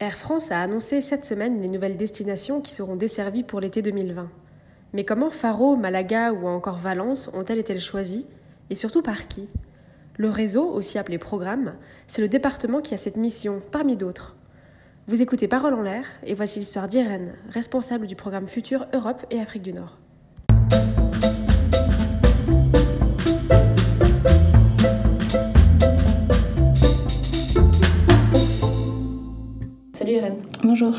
Air France a annoncé cette semaine les nouvelles destinations qui seront desservies pour l'été 2020. Mais comment Faro, Malaga ou encore Valence ont-elles été choisies et surtout par qui? Le réseau, aussi appelé programme, c'est le département qui a cette mission, parmi d'autres. Vous écoutez Parole en l'air et voici l'histoire d'Irène, responsable du programme Futur Europe et Afrique du Nord. Irène. Bonjour.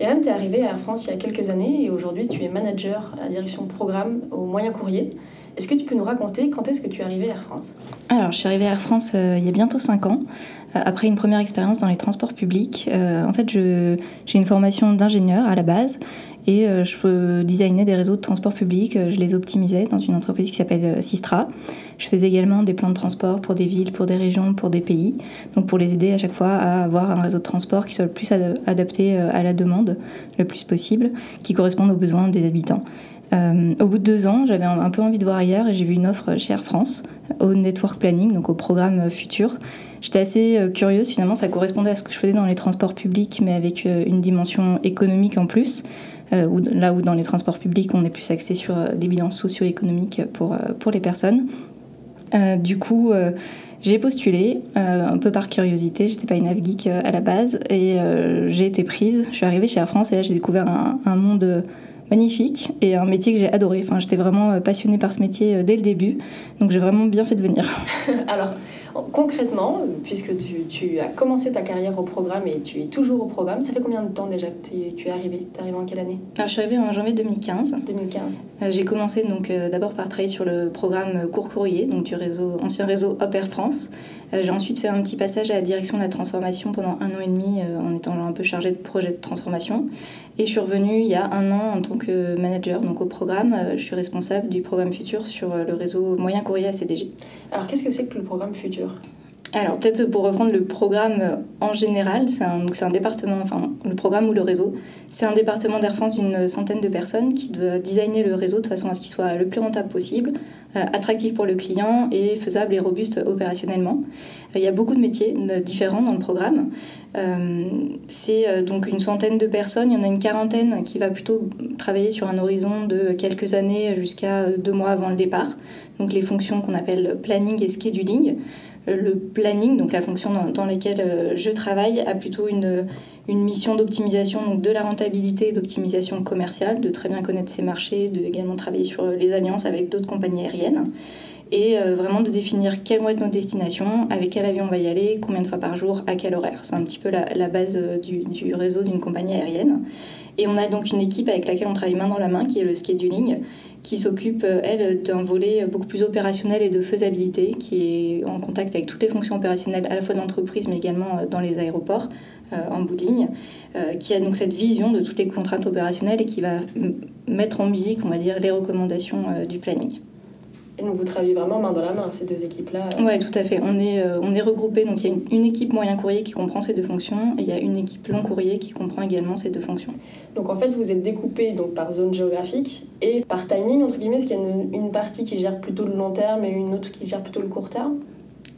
Irène, tu es arrivée à Air France il y a quelques années et aujourd'hui tu es manager à la direction programme au Moyen Courrier. Est-ce que tu peux nous raconter quand est-ce que tu es arrivée à Air France? Alors, je suis arrivée à Air France euh, il y a bientôt 5 ans, euh, après une première expérience dans les transports publics. Euh, en fait, j'ai une formation d'ingénieur à la base et je designais des réseaux de transport public, je les optimisais dans une entreprise qui s'appelle Sistra. Je faisais également des plans de transport pour des villes, pour des régions, pour des pays, donc pour les aider à chaque fois à avoir un réseau de transport qui soit le plus adapté à la demande, le plus possible, qui corresponde aux besoins des habitants. Euh, au bout de deux ans, j'avais un, peu envie de voir ailleurs et j'ai vu une offre chez Air France au Network Planning, donc au programme Futur. J'étais assez euh, curieuse, finalement, ça correspondait à ce que je faisais dans les transports publics, mais avec euh, une dimension économique en plus. là où dans les transports publics, on est plus axé sur des bilans socio-économiques pour, les personnes. du coup, j'ai postulé, un peu par curiosité, j'étais pas une av geek à la base, et j'ai été prise. Je suis arrivée chez Air France et là j'ai découvert un monde magnifique et un métier que j'ai adoré. Enfin, j'étais vraiment euh, passionnée par ce métier euh, dès le début, donc j'ai vraiment bien fait de venir. Alors, concrètement, puisque tu, as commencé ta carrière au programme et tu es toujours au programme, ça fait combien de temps déjà que tu es arrivé Tu es arrivé en quelle année? Alors, je suis arrivée en janvier 2015. 2015. Euh, j'ai commencé donc d'abord par travailler sur le programme Court Courrier, donc du réseau, ancien réseau Hop Air France. J'ai ensuite fait un petit passage à la direction de la transformation pendant un an et demi en étant un peu chargée de projet de transformation. Et je suis revenue il y a un an en tant que manager. Donc au programme, euh, je suis responsable du programme Futur sur euh, le réseau Moyen Courrier ACDG. Alors qu'est-ce que c'est que le programme Futur? Alors peut-être pour reprendre le programme euh, en général, c'est un, département, enfin le programme ou le réseau, c'est un département d'Air France d'une centaine de personnes qui doit designer le réseau de façon à ce qu'il soit le plus rentable possible, euh, attractif pour le client et faisable et robuste opérationnellement. Euh, il y a beaucoup de métiers différents dans le programme. c'est donc une centaine de personnes, il y en a une quarantaine qui va plutôt travailler sur un horizon de quelques années jusqu'à deux mois avant le départ. Donc les fonctions qu'on appelle planning et scheduling le planning, donc la fonction dans, laquelle euh, je travaille, a plutôt une, une mission d'optimisation de la rentabilité et d'optimisation commerciale, de très bien connaître ses marchés, de également travailler sur les alliances avec d'autres compagnies aériennes et euh, vraiment de définir quelles vont être nos destinations, avec quel avion on va y aller, combien de fois par jour, à quel horaire. C'est un petit peu la, la base euh, du, du réseau d'une compagnie aérienne. Et on a donc une équipe avec laquelle on travaille main dans la main, qui est le scheduling, qui s'occupe, euh, elle, d'un volet beaucoup plus opérationnel et de faisabilité, qui est en contact avec toutes les fonctions opérationnelles, à la fois d'entreprise, mais également dans les aéroports, en bout de ligne, qui a donc cette vision de toutes les contraintes opérationnelles et qui va mettre en musique, on va dire, les recommandations du planning. Et donc vous travaillez vraiment main dans la main, ces deux équipes-là Oui, tout à fait. On est, euh, on est regroupés. Donc il y a une, équipe moyen courrier qui comprend ces deux fonctions et il y a une équipe long courrier qui comprend également ces deux fonctions. Donc en fait, vous êtes découpés donc, par zone géographique et par timing, entre guillemets. Est-ce qu'il y a une, une, partie qui gère plutôt le long terme et une autre qui gère plutôt le court terme?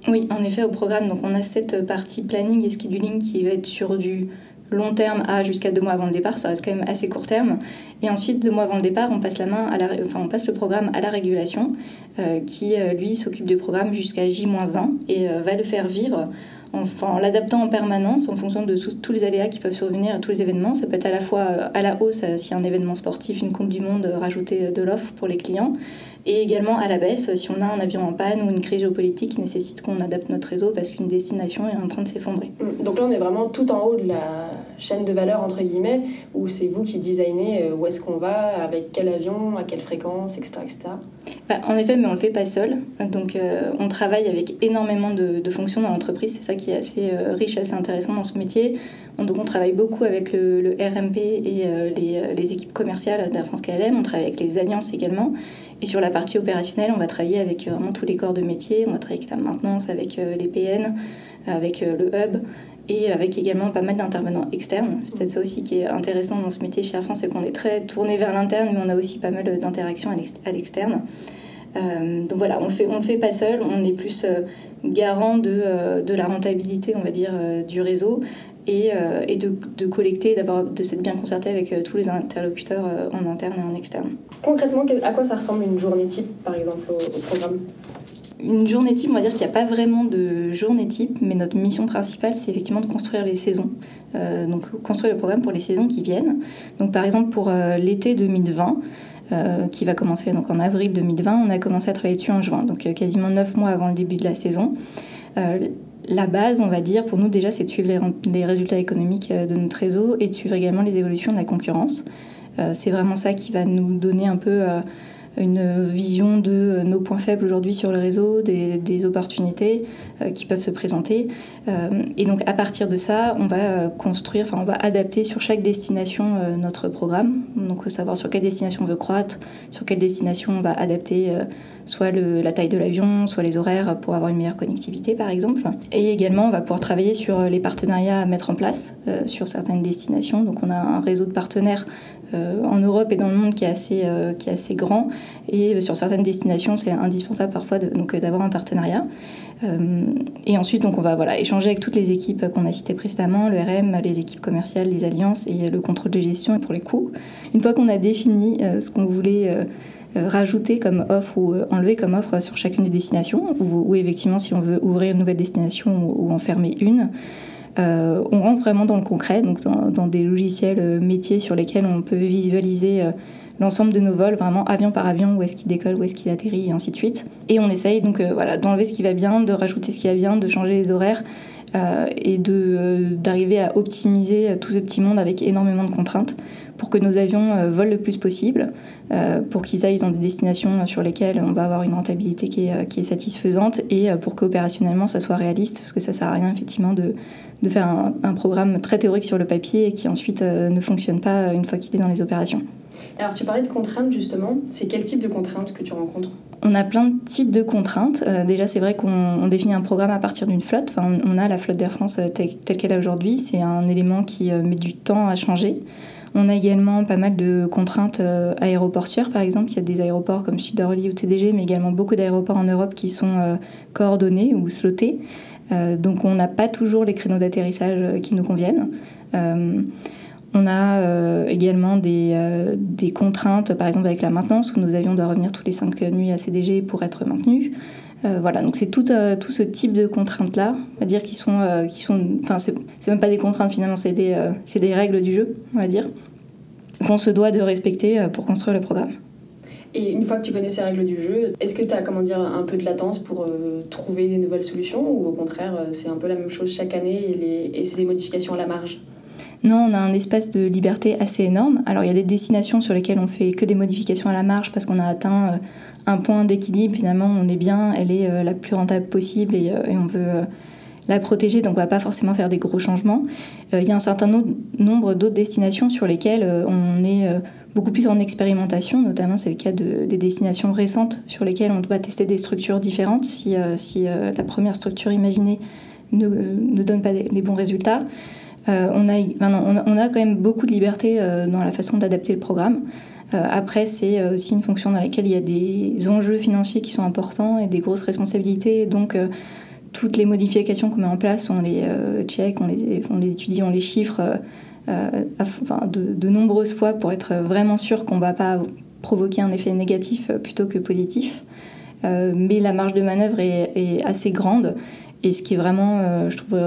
Oui, en effet, au programme, donc on a cette partie planning et scheduling qui va être sur du long terme à jusqu'à deux mois avant le départ, ça reste quand même assez court terme. Et ensuite, deux mois avant le départ, on passe, la main à la, enfin, on passe le programme à la régulation, euh, qui euh, lui s'occupe du programme jusqu'à J-1 et euh, va le faire vivre en l'adaptant en permanence en fonction de tous les aléas qui peuvent survenir à tous les événements. Ça peut être à la fois à la hausse, a un événement sportif, une Coupe du Monde, rajouter de l'offre pour les clients, et également à la baisse si on a un avion en panne ou une crise géopolitique qui nécessite qu'on adapte notre réseau parce qu'une destination est en train de s'effondrer. Mm. Donc là, on est vraiment tout en haut de la chaîne de valeur, entre guillemets, où c'est vous qui designez euh, où est-ce qu'on va, avec quel avion, à quelle fréquence, etc. etc. Bah, en effet, mais on ne le fait pas seul. Donc euh, on travaille avec énormément de, fonctions dans l'entreprise. C'est ça qui est assez euh, riche, assez intéressant dans ce métier. donc on travaille beaucoup avec le, RMP et les, équipes commerciales d'Air France KLM. On travaille avec les alliances également. Et sur la partie opérationnelle, on va travailler avec vraiment tous les corps de métier. On va travailler avec la maintenance, avec les PN, avec le hub et avec également pas mal d'intervenants externes. C'est peut-être ça aussi qui est intéressant dans ce métier chez Air c'est qu'on est très tourné vers l'interne, mais on a aussi pas mal d'interactions à l'externe. donc voilà, on on le fait pas seul, on est plus garant de, de, la rentabilité, on va dire, du réseau et, et de, de, collecter, d'avoir, de s'être bien concerté avec tous les interlocuteurs en interne et en externe. Concrètement, à quoi ça ressemble une journée type, par exemple, au, programme? Une journée type, on va dire qu'il n'y a pas vraiment de journée type, mais notre mission principale, c'est effectivement de construire les saisons. donc construire le programme pour les saisons qui viennent. Donc par exemple pour l'été 2020, euh, qui va commencer donc en avril 2020. On a commencé à travailler dessus en juin, donc euh, quasiment neuf mois avant le début de la saison. Euh, la base, on va dire, pour nous déjà, c'est de suivre les, résultats économiques de notre réseau et de suivre également les évolutions de la concurrence. c'est vraiment ça qui va nous donner un peu une vision de euh, nos points faibles aujourd'hui sur le réseau, des, opportunités euh, qui peuvent se présenter. Euh, et donc à partir de ça, on va construire, enfin on va adapter sur chaque destination notre programme. Donc savoir sur quelle destination on veut croître, sur quelle destination on va adapter soit la taille de l'avion, soit les horaires pour avoir une meilleure connectivité par exemple. Et également, on va pouvoir travailler sur les partenariats à mettre en place sur certaines destinations. Donc on a un réseau de partenaires euh, en Europe et dans le monde qui est assez, euh, qui est assez grand. Et sur certaines destinations, c'est indispensable parfois donc, d'avoir un partenariat. Euh, et ensuite, donc, on va voilà, échanger avec toutes les équipes qu'on a citées précédemment, le RM, les équipes commerciales, les alliances et le contrôle de gestion pour les coûts. Une fois qu'on a défini ce qu'on voulait rajouter comme offre ou enlever comme offre sur chacune des destinations, ou, effectivement si on veut ouvrir une nouvelle destination ou, en fermer une, euh, on rentre vraiment dans le concret, donc dans, des logiciels euh, métiers sur lesquels on peut visualiser euh, l'ensemble de nos vols, vraiment avion par avion, où est-ce qu'il décolle, où est-ce qu'il atterrit, et ainsi de suite. Et on essaye donc voilà, d'enlever ce qui va bien, de rajouter ce qui va bien, de changer les horaires et d'arriver à optimiser tout ce petit monde avec énormément de contraintes pour que nos avions euh, volent le plus possible, euh, pour qu'ils aillent dans des destinations sur lesquelles on va avoir une rentabilité qui est, euh, qui est satisfaisante et pour qu'opérationnellement ça soit réaliste, parce que ça sert à rien effectivement de, de faire un, un, programme très théorique sur le papier et qui ensuite ne fonctionne pas une fois qu'il est dans les opérations. Alors tu parlais de contraintes justement, c'est quel type de contraintes que tu rencontres? On a plein de types de contraintes. déjà, c'est vrai qu'on définit un programme à partir d'une flotte. Enfin, on, a la flotte d'Air France telle, telle qu'elle est aujourd'hui. C'est un élément qui met du temps à changer. On a également pas mal de contraintes euh, aéroportuaires, par exemple. Il y a des aéroports comme Sud-Orly ou TDG, mais également beaucoup d'aéroports en Europe qui sont euh, coordonnés ou slotés. Euh, donc on n'a pas toujours les créneaux d'atterrissage qui nous conviennent. On a également des, contraintes, par exemple avec la maintenance, où nos avions doivent revenir tous les cinq nuits à CDG pour être maintenus. Voilà, donc c'est tout, tout, ce type de contraintes-là, on va dire, qui sont, sont enfin, c'est même pas des contraintes finalement, c'est des, des règles du jeu, on va dire qu'on se doit de respecter euh, pour construire le programme. Et une fois que tu connais ces règles du jeu, est-ce que tu as comment dire, un peu de latence pour euh, trouver des nouvelles solutions ou au contraire euh, c'est un peu la même chose chaque année et, et c'est des modifications à la marge? Non, on a un espace de liberté assez énorme. Alors il y a des destinations sur lesquelles on fait que des modifications à la marge parce qu'on a atteint un point d'équilibre. Finalement, on est bien, elle est la plus rentable possible et, on veut la protéger, donc on va pas forcément faire des gros changements. Euh, il y a un certain nombre d'autres destinations sur lesquelles euh, on est euh, beaucoup plus en expérimentation, notamment c'est le cas de, des destinations récentes sur lesquelles on doit tester des structures différentes si, si la première structure imaginée ne, ne donne pas les bons résultats. On, a, on, a, quand même beaucoup de liberté dans la façon d'adapter le programme. après, c'est aussi une fonction dans laquelle il y a des enjeux financiers qui sont importants et des grosses responsabilités. Donc, toutes les modifications qu'on met en place, on les euh, check, on les, on les étudie, on les chiffre euh, euh, enfin, de, nombreuses fois pour être vraiment sûr qu'on ne va pas provoquer un effet négatif plutôt que positif. mais la marge de manœuvre est, est, assez grande. Et ce qui est vraiment, je trouve,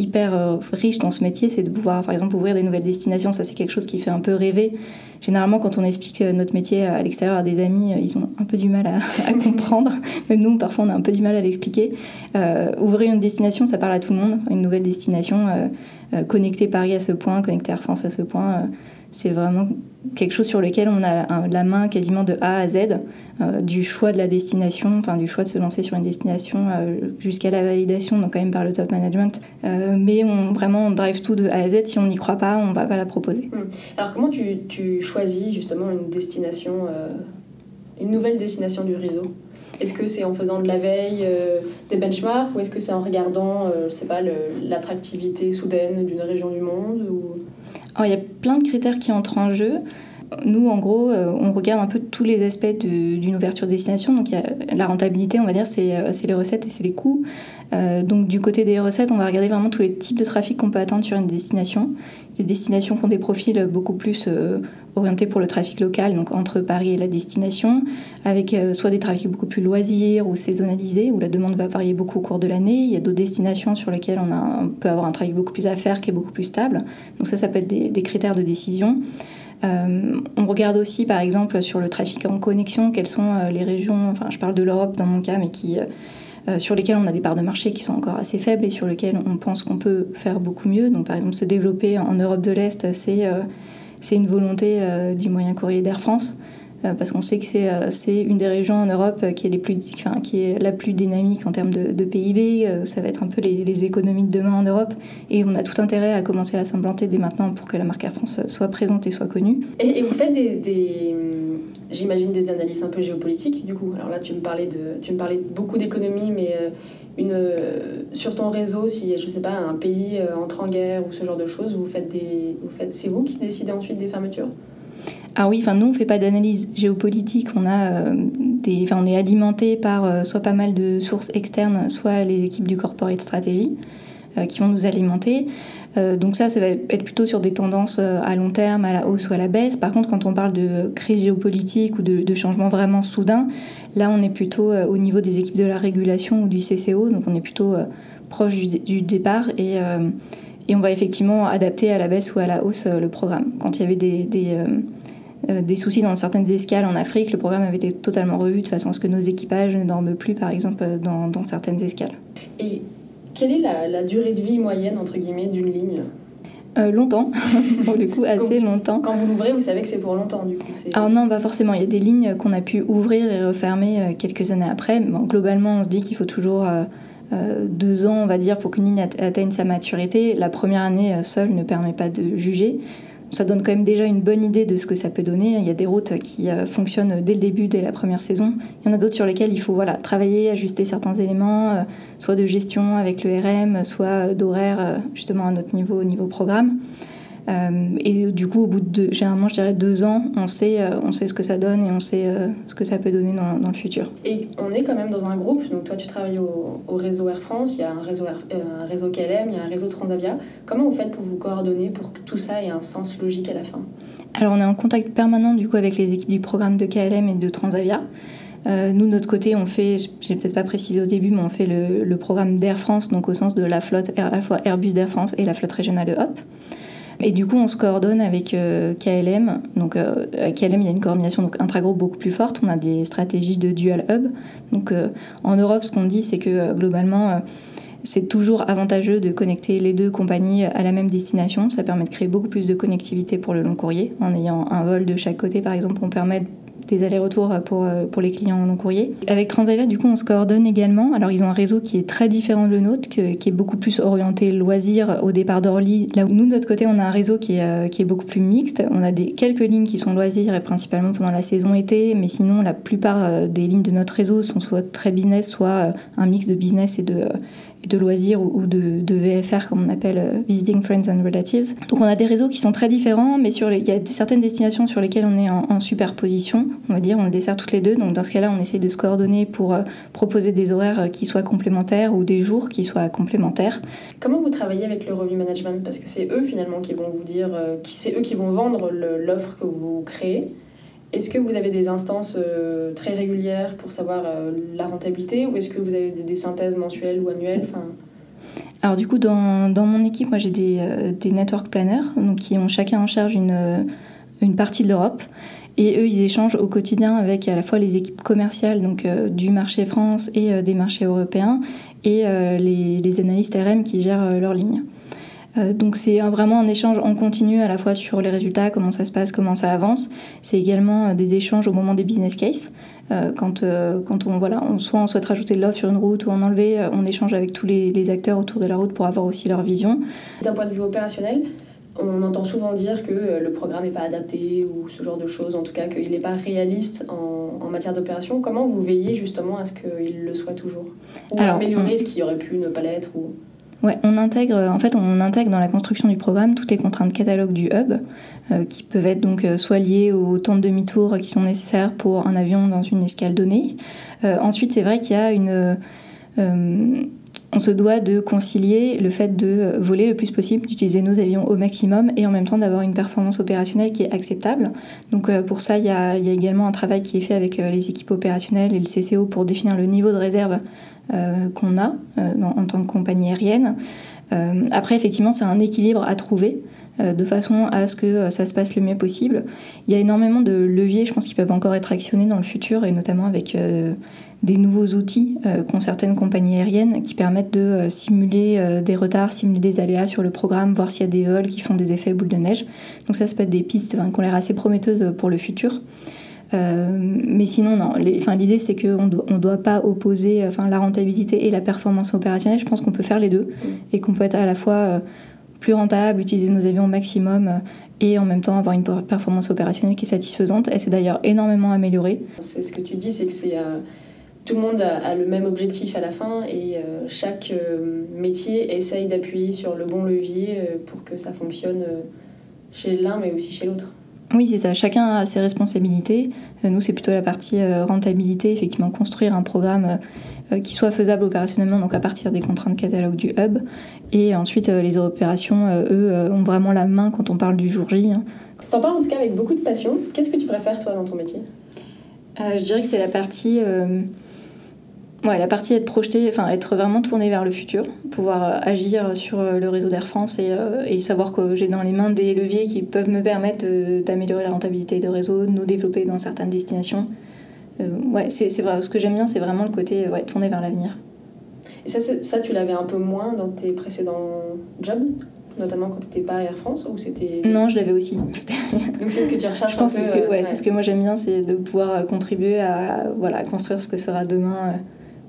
hyper euh, riche dans ce métier, c'est de pouvoir, par exemple, ouvrir des nouvelles destinations. Ça, c'est quelque chose qui fait un peu rêver. Généralement, quand on explique euh, notre métier à l'extérieur à des amis, euh, ils ont un peu du mal à, comprendre. Même nous, parfois, on a un peu du mal à l'expliquer. ouvrir une destination, ça parle à tout le monde. Une nouvelle destination, connecter Paris à ce point, connecter Air France à ce point c'est vraiment quelque chose sur lequel on a la main quasiment de A à Z, euh, du choix de la destination, enfin du choix de se lancer sur une destination euh, jusqu'à la validation, donc quand même par le top management. Euh, mais on, vraiment, on drive tout de A à Z. Si on n'y croit pas, on va pas la proposer. Hum. Alors comment tu, tu, choisis justement une destination, une nouvelle destination du réseau? Est-ce que c'est en faisant de la veille des benchmarks ou est-ce que c'est en regardant, je sais pas, l'attractivité soudaine d'une région du monde ou? Il y a plein de critères qui entrent en jeu. Nous, en gros, on regarde un peu tous les aspects d'une ouverture de destination. Donc, y a la rentabilité, on va dire, c'est les recettes et c'est les coûts. donc, du côté des recettes, on va regarder vraiment tous les types de trafic qu'on peut attendre sur une destination. Les destinations font des profils beaucoup plus orienté pour le trafic local, donc entre Paris et la destination, avec euh, soit des trafics beaucoup plus loisirs ou saisonnalisés, où la demande va varier beaucoup au cours de l'année. Il y a d'autres destinations sur lesquelles on, a, peut avoir un trafic beaucoup plus à faire, qui est beaucoup plus stable. Donc ça, ça peut être des, critères de décision. Euh, on regarde aussi, par exemple, sur le trafic en connexion, quelles sont euh, les régions, enfin je parle de l'Europe dans mon cas, mais qui... sur lesquelles on a des parts de marché qui sont encore assez faibles et sur lesquelles on pense qu'on peut faire beaucoup mieux. Donc par exemple se développer en Europe de l'Est, c'est une volonté euh, du moyen courrier d'Air France euh, parce qu'on sait que c'est euh, une des régions en Europe qui est, les plus, qui est la plus dynamique en termes de, PIB. ça va être un peu les, économies de demain en Europe. Et on a tout intérêt à commencer à s'implanter dès maintenant pour que la marque Air France soit présente et soit connue. Et, vous faites des, j'imagine, des analyses un peu géopolitiques, du coup. Alors là, tu me parlais, de, tu me parlais beaucoup d'économie, mais une, sur ton réseau, si je sais pas, un pays euh, entre en guerre ou ce genre de choses, vous faites des, vous faites, c'est vous qui décidez ensuite des fermetures? Ah oui, enfin nous on fait pas d'analyse géopolitique, on a euh, des, on est alimenté par euh, soit pas mal de sources externes, soit les équipes du corporate strategy qui vont nous alimenter. Euh, donc ça, ça va être plutôt sur des tendances euh, à long terme, à la hausse ou à la baisse. Par contre, quand on parle de crise géopolitique ou de, changement vraiment soudain, là, on est plutôt euh, au niveau des équipes de la régulation ou du CCO, donc on est plutôt proche du, départ et, et, on va effectivement adapter à la baisse ou à la hausse le programme. Quand il y avait des des soucis dans certaines escales en Afrique, le programme avait été totalement revu de façon à ce que nos équipages ne dorment plus, par exemple, dans, dans certaines escales. Et quelle est la, durée de vie moyenne, entre guillemets, d'une ligne? Euh, longtemps, pour le coup, assez longtemps. Quand vous l'ouvrez, vous savez que c'est pour longtemps, du coup. Alors non, pas forcément. Il y a des lignes qu'on a pu ouvrir et refermer euh, quelques années après. Bon, globalement, on se dit qu'il faut toujours euh, deux ans, on va dire, pour qu'une ligne atteigne sa maturité. La première année seule ne permet pas de juger ça donne quand même déjà une bonne idée de ce que ça peut donner. Il y a des routes qui euh, fonctionnent dès le début, dès la première saison. Il y en a d'autres sur lesquelles il faut voilà, travailler, ajuster certains éléments, euh, soit de gestion avec le RM, soit d'horaire euh, justement à notre niveau, niveau programme. Euh, et du coup, au bout de généralement, je dirais deux ans, on sait, euh, on sait ce que ça donne et on sait euh, ce que ça peut donner dans, dans, le futur. Et on est quand même dans un groupe. Donc toi, tu travailles au, réseau Air France, il y a un réseau, un réseau KLM, il y a un réseau Transavia. Comment vous faites pour vous coordonner pour que tout ça ait un sens logique à la fin? Alors on est en contact permanent du coup avec les équipes du programme de KLM et de Transavia. nous, de notre côté, on fait, j'ai peut-être pas précisé au début, mais on fait le, le programme d'Air France, donc au sens de la flotte, à la fois Airbus d'Air France et la flotte régionale de Hop. Et du coup, on se coordonne avec euh, KLM. Donc, euh, KLM, il y a une coordination donc, intragroupe beaucoup plus forte. On a des stratégies de dual hub. Donc, euh, en Europe, ce qu'on dit, c'est que globalement, c'est toujours avantageux de connecter les deux compagnies à la même destination. Ça permet de créer beaucoup plus de connectivité pour le long courrier. En ayant un vol de chaque côté, par exemple, on permet des allers-retours pour, euh, pour les clients en long courrier. Avec Transavia, du coup, on se coordonne également. Alors, ils ont un réseau qui est très différent de le nôtre, qui est beaucoup plus orienté loisirs au départ d'Orly. Là où nous, de notre côté, on a un réseau qui est, euh, qui est beaucoup plus mixte. On a des, quelques lignes qui sont loisirs et principalement pendant la saison été, mais sinon, la plupart euh, des lignes de notre réseau sont soit très business, soit un mix de business et de, de loisirs ou, de, de, VFR, comme on appelle Visiting Friends and Relatives. Donc on a des réseaux qui sont très différents, mais sur il y a certaines destinations sur lesquelles on est en, superposition, on va dire, on le dessert toutes les deux. Donc dans ce cas-là, on essaie de se coordonner pour euh, proposer des horaires euh, qui soient complémentaires ou des jours qui soient complémentaires. Comment vous travaillez avec le review management? Parce que c'est eux finalement qui vont vous dire, qui c'est eux qui vont vendre l'offre que vous créez. Est-ce que vous avez des instances euh, très régulières pour savoir euh, la rentabilité ou est-ce que vous avez des, synthèses mensuelles ou annuelles? Alors du coup, dans, dans, mon équipe, moi j'ai des, euh, des, network planners donc, qui ont chacun en charge une, une partie de l'Europe. Et eux, ils échangent au quotidien avec à la fois les équipes commerciales donc, du marché France et des marchés européens et les, les, analystes RM qui gèrent leurs lignes. Euh, donc c'est vraiment un échange en continu à la fois sur les résultats, comment ça se passe, comment ça avance. C'est également euh, des échanges au moment des business cases. Euh, quand, quand on, voilà, on, soit on souhaite rajouter de l'offre sur une route ou en enlever, on échange avec tous les, acteurs autour de la route pour avoir aussi leur vision. D'un point de vue opérationnel, on entend souvent dire que le programme n'est pas adapté ou ce genre de choses, en tout cas qu'il n'est pas réaliste en, en matière d'opération. Comment vous veillez justement à ce qu'il le soit toujours Ou Alors, améliorer ce qui aurait pu ne pas l'être ou... Ouais, on intègre, en fait, on intègre dans la construction du programme toutes les contraintes catalogue du hub, euh, qui peuvent être donc euh, soit liées au temps de demi-tour qui sont nécessaires pour un avion dans une escale donnée. Euh, ensuite, c'est vrai qu'il y a une on se doit de concilier le fait de voler le plus possible, d'utiliser nos avions au maximum et en même temps d'avoir une performance opérationnelle qui est acceptable. Donc pour ça, il y, a, également un travail qui est fait avec les équipes opérationnelles et le CCO pour définir le niveau de réserve qu'on a en tant que compagnie aérienne. après, effectivement, c'est un équilibre à trouver. Euh, de façon à ce que euh, ça se passe le mieux possible. Il y a énormément de leviers, je pense, qui peuvent encore être actionnés dans le futur, et notamment avec euh, des nouveaux outils qu'ont certaines compagnies aériennes qui permettent de simuler des retards, simuler des aléas sur le programme, voir s'il y a des vols qui font des effets boule de neige. Donc ça, ça peut être des pistes qui ont l'air assez prometteuses pour le futur. mais sinon, non. L'idée, c'est qu'on ne doit pas opposer enfin, la rentabilité et la performance opérationnelle. Je pense qu'on peut faire les deux et qu'on peut être à la fois plus rentable, utiliser nos avions au maximum euh, et en même temps avoir une performance opérationnelle qui est satisfaisante. Elle s'est d'ailleurs énormément améliorée. C'est ce que tu dis, c'est que c'est euh, tout le monde a, le même objectif à la fin et euh, chaque métier essaye d'appuyer sur le bon levier pour que ça fonctionne chez l'un mais aussi chez l'autre. Oui, c'est ça. Chacun a ses responsabilités. Nous, c'est plutôt la partie rentabilité, effectivement, construire un programme qui soit faisable opérationnellement, donc à partir des contraintes catalogue du hub. Et ensuite, euh, les opérations, euh, eux, ont vraiment la main quand on parle du jour J. Hein. T'en parles en tout cas avec beaucoup de passion. Qu'est-ce que tu préfères, toi, dans ton métier? Je dirais que c'est la partie... Ouais, la partie être projeté, enfin être vraiment tourné vers le futur, pouvoir agir sur le réseau d'Air France et, et, savoir que j'ai dans les mains des leviers qui peuvent me permettre d'améliorer la rentabilité de réseau, de nous développer dans certaines destinations euh, ouais, c'est vrai. Ce que j'aime bien, c'est vraiment le côté ouais, tourné vers l'avenir. Et ça, ça tu l'avais un peu moins dans tes précédents jobs notamment quand tu n'étais pas à Air France ou c'était non je l'avais aussi donc c'est ce que tu recherches je pense c'est ce que ouais, c'est ce que moi j'aime bien c'est de pouvoir euh, contribuer à voilà construire ce que sera demain euh,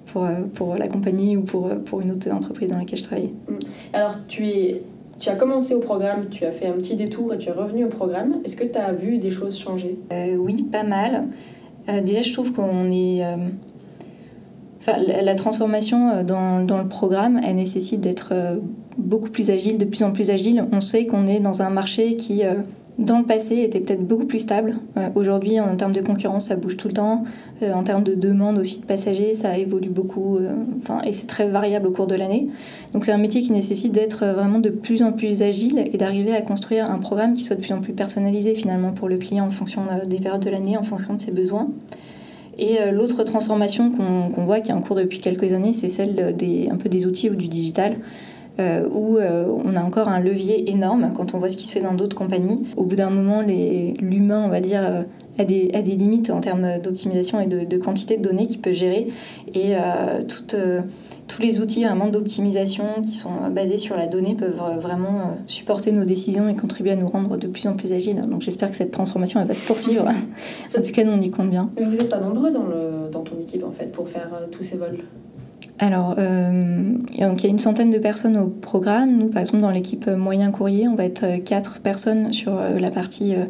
pour, pour la compagnie ou pour, pour une autre entreprise dans laquelle je travaille mm. alors tu es tu as commencé au programme, tu as fait un petit détour et tu es revenu au programme. Est-ce que tu as vu des choses changer? Oui, pas mal. Euh, déjà, je trouve qu'on est. Euh, la transformation euh, dans, dans, le programme, elle nécessite d'être beaucoup plus agile, de plus en plus agile. On sait qu'on est dans un marché qui, dans le passé, était peut-être beaucoup plus stable. Aujourd'hui, en termes de concurrence, ça bouge tout le temps. en termes de demande aussi de passagers, ça évolue beaucoup. enfin, et c'est très variable au cours de l'année. Donc c'est un métier qui nécessite d'être vraiment de plus en plus agile et d'arriver à construire un programme qui soit de plus en plus personnalisé finalement pour le client en fonction des périodes de l'année, en fonction de ses besoins. Et euh, l'autre transformation qu'on voit qui est en cours depuis quelques années, c'est celle des, un peu des outils ou du digital. Euh, où euh, on a encore un levier énorme quand on voit ce qui se fait dans d'autres compagnies. Au bout d'un moment, l'humain, on va dire, a des, a des limites en termes d'optimisation et de, de, quantité de données qu'il peut gérer. Et toute tous les outils vraiment d'optimisation qui sont basés sur la donnée peuvent vraiment euh, supporter nos décisions et contribuer à nous rendre de plus en plus agiles. Donc j'espère que cette transformation elle va se poursuivre. en tout cas, nous on y compte bien. Mais vous n'êtes pas nombreux dans, le, dans ton équipe en fait pour faire euh, tous ces vols alors, euh, il y a une centaine de personnes au programme. Nous, par exemple, dans l'équipe moyen courrier, on va être quatre personnes sur la partie euh,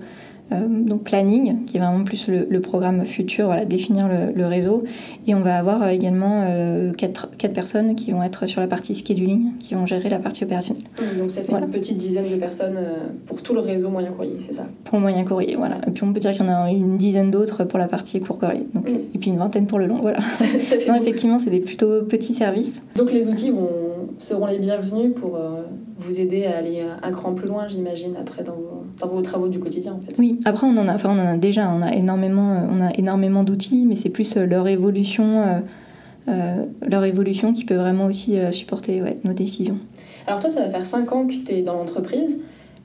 donc planning, qui est vraiment plus le, programme futur, voilà, définir le, réseau. Et on va avoir euh, également euh, quatre, quatre, personnes qui vont être sur la partie scheduling, qui vont gérer la partie opérationnelle. Donc ça fait une petite dizaine de personnes pour tout le réseau moyen courrier, c'est ça? Pour le moyen courrier, voilà. Et puis on peut dire qu'il y en a une dizaine d'autres pour la partie court courrier. Donc, mm. Et puis une vingtaine pour le long, voilà. non, effectivement, c'est des plutôt petits services. Donc les outils vont, seront les bienvenus pour vous aider à aller un cran plus loin, j'imagine, après dans vos, dans vos travaux du quotidien, en fait. Oui, après on en a, enfin on en a déjà, on a énormément, euh, on a énormément d'outils, mais c'est plus euh, leur évolution, euh, leur évolution qui peut vraiment aussi supporter nos décisions. Alors toi, ça va faire 5 ans que tu es dans l'entreprise.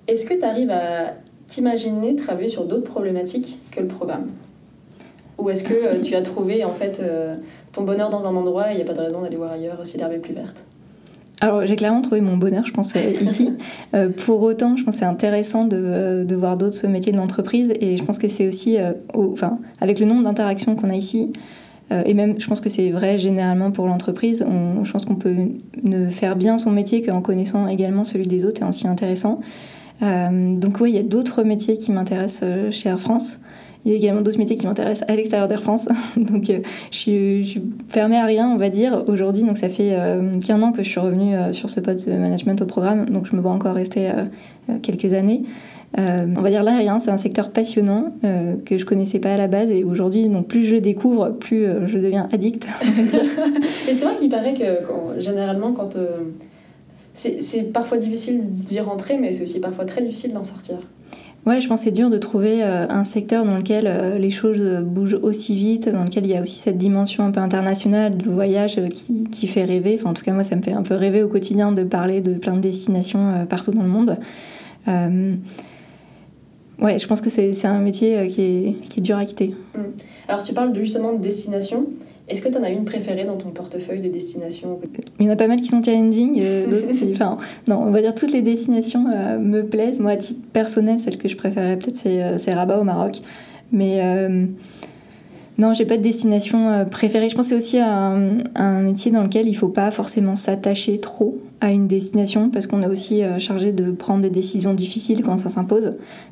Est-ce que tu arrives à t'imaginer travailler sur d'autres problématiques que le programme? Ou est-ce que tu as trouvé en fait ton bonheur dans un endroit et il n'y a pas de raison d'aller voir ailleurs si l'herbe est plus verte? Alors j'ai clairement trouvé mon bonheur, je pense, euh, ici. Euh, pour autant, je pense que c'est intéressant de, euh, de voir d'autres métiers de l'entreprise et je pense que c'est aussi, enfin, avec le nombre d'interactions qu'on a ici, et même je pense que c'est vrai généralement pour l'entreprise, je pense qu'on peut ne faire bien son métier qu'en connaissant également celui des autres et aussi intéressant. donc oui, il y a d'autres métiers qui m'intéressent chez Air France. Il y a également d'autres métiers qui m'intéressent à l'extérieur d'Air France. donc je suis, je, fermée à rien, on va dire, aujourd'hui. Donc ça fait qu'un an que je suis revenue sur ce poste de management au programme. Donc je me vois encore rester quelques années. Euh, on va dire l'aérien, c'est un secteur passionnant euh, que je connaissais pas à la base et aujourd'hui, plus je découvre, plus euh, je deviens addict. et c'est vrai qu'il paraît que généralement, quand c'est parfois difficile d'y rentrer, mais c'est aussi parfois très difficile d'en sortir. Ouais, je pense c'est dur de trouver un secteur dans lequel les choses bougent aussi vite, dans lequel il y a aussi cette dimension un peu internationale du voyage qui, qui fait rêver. Enfin, en tout cas, moi, ça me fait un peu rêver au quotidien de parler de plein de destinations partout dans le monde. Ouais, je pense que c'est un métier euh, qui est, qui est, dur à quitter. Mm. Alors, tu parles de, justement de destination. Est-ce que tu en as une préférée dans ton portefeuille de destination Il y en a pas mal qui sont challenging, euh, d'autres Enfin, non, on va dire toutes les destinations euh, me plaisent. Moi, à titre personnel, celle que je préférerais peut-être, c'est Rabat au Maroc. Mais non, j'ai pas de destination euh, préférée. Je pense que c'est aussi un, un, métier dans lequel il faut pas forcément s'attacher trop à une destination parce qu'on est aussi euh, chargé de prendre des décisions difficiles quand ça s'impose.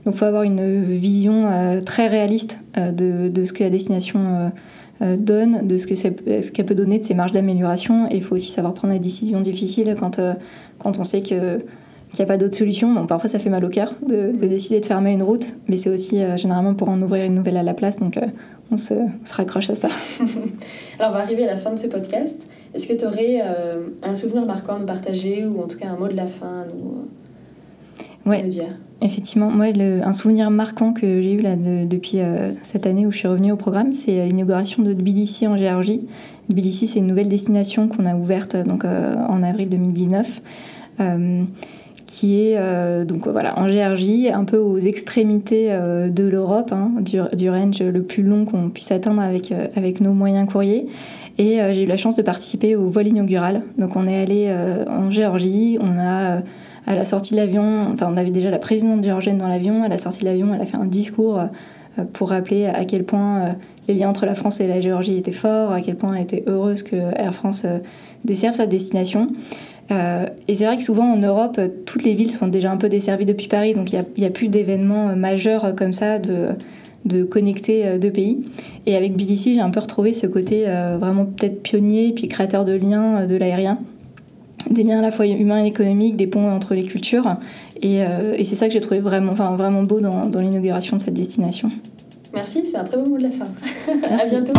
Donc il faut avoir une vision euh, très réaliste de, de, ce que la destination donne, de ce que ce qu'elle peut donner, de ses marges d'amélioration. Et il faut aussi savoir prendre des décisions difficiles quand, quand on sait que qu'il n'y a pas d'autre solution. Bon, parfois, ça fait mal au cœur de, de, décider de fermer une route, mais c'est aussi généralement pour en ouvrir une nouvelle à la place. Donc, on se, raccroche à ça. Alors, on va arriver à la fin de ce podcast. Est-ce que tu aurais euh, un souvenir marquant à nous partager ou en tout cas un mot de la fin à nous, ouais, dire? Effectivement, moi, un souvenir marquant que j'ai eu depuis euh, cette année où je suis revenue au programme, c'est l'inauguration de Tbilissi en Géorgie. Tbilissi, c'est une nouvelle destination qu'on a ouverte donc, euh, en avril 2019 qui est euh, donc voilà en Géorgie, un peu aux extrémités euh, de l'Europe, hein, du, du, range le plus long qu'on puisse atteindre avec, euh, avec nos moyens courriers. Et j'ai eu la chance de participer au vol inaugural. Donc on est allé en Géorgie, on a à la sortie de l'avion, enfin on avait déjà la présidente géorgienne dans l'avion, à la sortie de l'avion elle a fait un discours pour rappeler à quel point les liens entre la France et la Géorgie étaient forts, à quel point elle était heureuse que Air France desserve sa destination. Euh, et c'est vrai que souvent en Europe, toutes les villes sont déjà un peu desservies depuis Paris, donc il n'y a, plus d'événements euh, majeurs euh, comme ça de, de connecter deux pays. Et avec BDC, j'ai un peu retrouvé ce côté vraiment peut-être pionnier, puis créateur de liens de l'aérien. Des liens à la fois humains et économiques, des ponts entre les cultures. Et, et c'est ça que j'ai trouvé vraiment, enfin, vraiment beau dans, dans l'inauguration de cette destination. Merci, c'est un très beau mot de la fin. à bientôt.